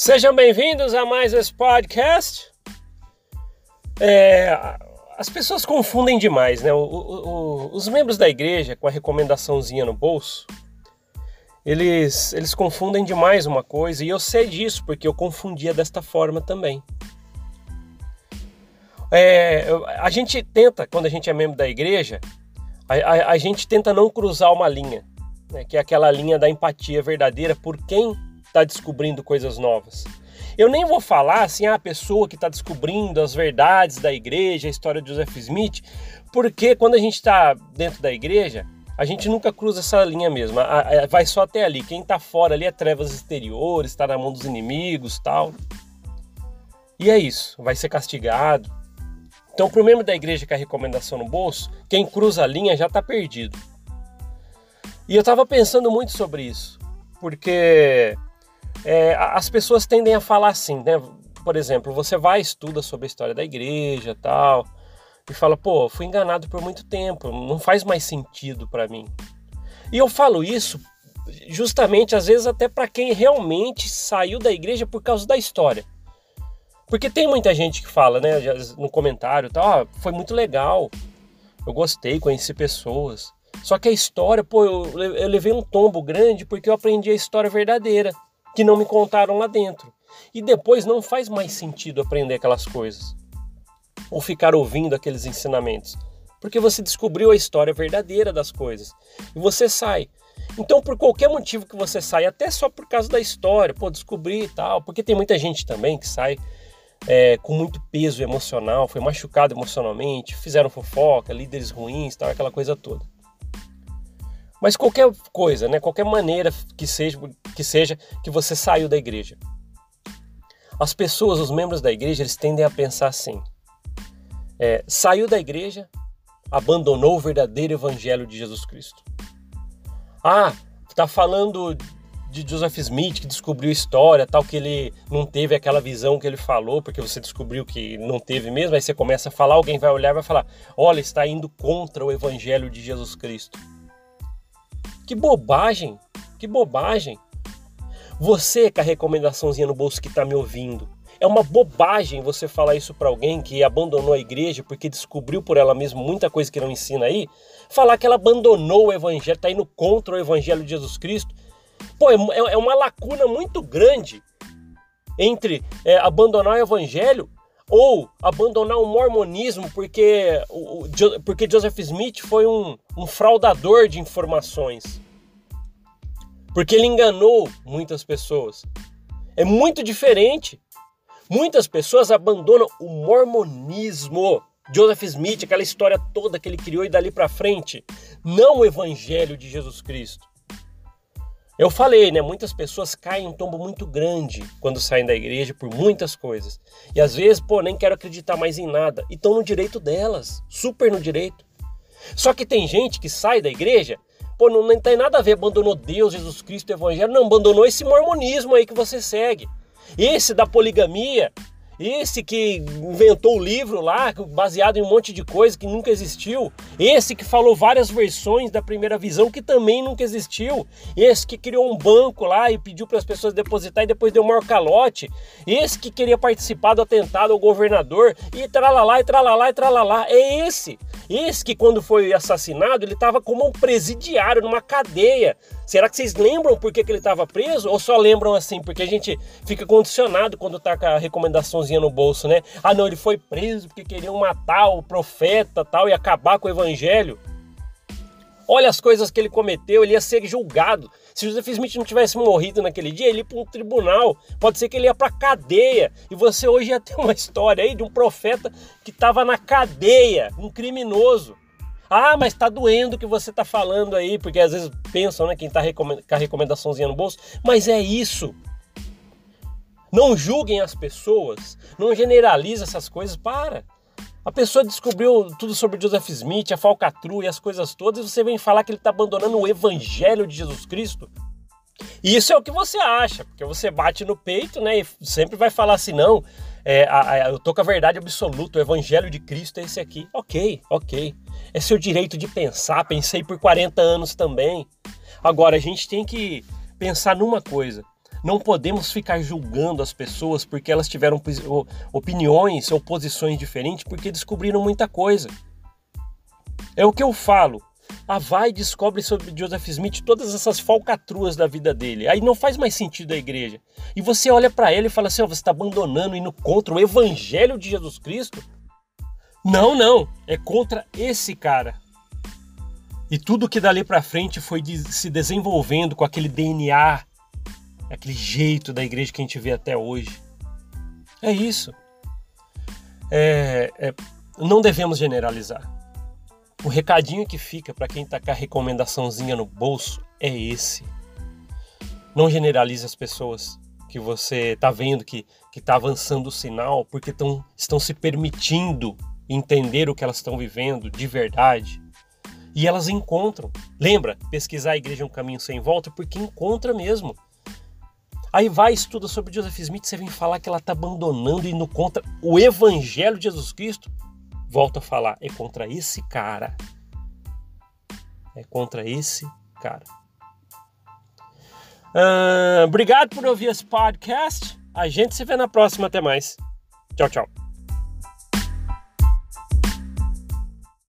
Sejam bem-vindos a mais esse podcast. É, as pessoas confundem demais, né? O, o, os membros da igreja com a recomendaçãozinha no bolso, eles, eles confundem demais uma coisa e eu sei disso porque eu confundia desta forma também. É, a gente tenta, quando a gente é membro da igreja, a, a, a gente tenta não cruzar uma linha, né? que é aquela linha da empatia verdadeira por quem está descobrindo coisas novas. Eu nem vou falar assim, ah, a pessoa que está descobrindo as verdades da igreja, a história de Joseph Smith, porque quando a gente está dentro da igreja, a gente nunca cruza essa linha mesmo. Vai só até ali. Quem está fora ali é trevas exteriores, está na mão dos inimigos tal. E é isso, vai ser castigado. Então, para o membro da igreja com a recomendação no bolso, quem cruza a linha já está perdido. E eu estava pensando muito sobre isso, porque é, as pessoas tendem a falar assim, né? Por exemplo, você vai estuda sobre a história da igreja tal, e fala, pô, fui enganado por muito tempo, não faz mais sentido para mim. E eu falo isso justamente, às vezes, até para quem realmente saiu da igreja por causa da história. Porque tem muita gente que fala, né, no comentário, tal, ah, foi muito legal, eu gostei, conheci pessoas. Só que a história, pô, eu, eu levei um tombo grande porque eu aprendi a história verdadeira que não me contaram lá dentro. E depois não faz mais sentido aprender aquelas coisas ou ficar ouvindo aqueles ensinamentos, porque você descobriu a história verdadeira das coisas e você sai. Então, por qualquer motivo que você sai, até só por causa da história, pô, descobrir e tal, porque tem muita gente também que sai é, com muito peso emocional, foi machucado emocionalmente, fizeram fofoca, líderes ruins, tal, aquela coisa toda. Mas qualquer coisa, né, qualquer maneira que seja, que seja que você saiu da igreja. As pessoas, os membros da igreja, eles tendem a pensar assim: é, saiu da igreja, abandonou o verdadeiro evangelho de Jesus Cristo. Ah, tá falando de Joseph Smith que descobriu história, tal que ele não teve aquela visão que ele falou, porque você descobriu que não teve mesmo, aí você começa a falar, alguém vai olhar e vai falar: "Olha, está indo contra o evangelho de Jesus Cristo". Que bobagem! Que bobagem! Você com a recomendaçãozinha no bolso que está me ouvindo, é uma bobagem você falar isso para alguém que abandonou a igreja porque descobriu por ela mesma muita coisa que não ensina aí. Falar que ela abandonou o evangelho, está indo contra o evangelho de Jesus Cristo. Pô, é, é, é uma lacuna muito grande entre é, abandonar o evangelho ou abandonar o mormonismo porque, porque Joseph Smith foi um, um fraudador de informações. Porque ele enganou muitas pessoas. É muito diferente. Muitas pessoas abandonam o mormonismo. Joseph Smith, aquela história toda que ele criou e dali para frente, não o evangelho de Jesus Cristo. Eu falei, né? Muitas pessoas caem em um tombo muito grande quando saem da igreja por muitas coisas. E às vezes, pô, nem quero acreditar mais em nada. E estão no direito delas, super no direito. Só que tem gente que sai da igreja, pô, não, não tem nada a ver, abandonou Deus, Jesus Cristo, o Evangelho, não, abandonou esse mormonismo aí que você segue. Esse da poligamia, esse que inventou o livro lá, baseado em um monte de coisa que nunca existiu. Esse que falou várias versões da primeira visão que também nunca existiu. Esse que criou um banco lá e pediu para as pessoas depositar e depois deu maior calote. Esse que queria participar do atentado ao governador e tralalá e tralalá e tralalá. É esse. Esse que quando foi assassinado, ele estava como um presidiário numa cadeia Será que vocês lembram por que, que ele estava preso? Ou só lembram assim, porque a gente fica condicionado quando tá com a recomendaçãozinha no bolso, né? Ah, não, ele foi preso porque queriam matar o profeta tal e acabar com o evangelho. Olha as coisas que ele cometeu, ele ia ser julgado. Se Joseph Smith não tivesse morrido naquele dia, ele ia para um tribunal. Pode ser que ele ia para cadeia. E você hoje ia ter uma história aí de um profeta que estava na cadeia, um criminoso. Ah, mas tá doendo o que você tá falando aí, porque às vezes pensam, né, quem tá com a recomendaçãozinha no bolso, mas é isso. Não julguem as pessoas, não generalize essas coisas, para. A pessoa descobriu tudo sobre Joseph Smith, a falcatrua e as coisas todas, e você vem falar que ele está abandonando o evangelho de Jesus Cristo? E isso é o que você acha, porque você bate no peito, né, e sempre vai falar assim, não, é, a, a, eu tô com a verdade absoluta, o evangelho de Cristo é esse aqui. Ok, ok. É seu direito de pensar, pensei por 40 anos também. Agora, a gente tem que pensar numa coisa. Não podemos ficar julgando as pessoas porque elas tiveram opiniões ou posições diferentes porque descobriram muita coisa. É o que eu falo. A vai descobre sobre Joseph Smith todas essas falcatruas da vida dele. Aí não faz mais sentido a igreja. E você olha para ele e fala assim: oh, você está abandonando, indo contra o evangelho de Jesus Cristo? Não, não. É contra esse cara. E tudo que dali para frente foi se desenvolvendo com aquele DNA, aquele jeito da igreja que a gente vê até hoje. É isso. É, é, não devemos generalizar. O recadinho que fica para quem está com a recomendaçãozinha no bolso é esse. Não generalize as pessoas que você está vendo que está avançando o sinal porque tão, estão se permitindo entender o que elas estão vivendo de verdade. E elas encontram. Lembra? Pesquisar a igreja é um caminho sem volta porque encontra mesmo. Aí vai, estuda sobre Joseph Smith, você vem falar que ela está abandonando e indo contra o Evangelho de Jesus Cristo volto a falar, é contra esse cara. É contra esse cara. Uh, obrigado por ouvir esse podcast. A gente se vê na próxima. Até mais. Tchau, tchau.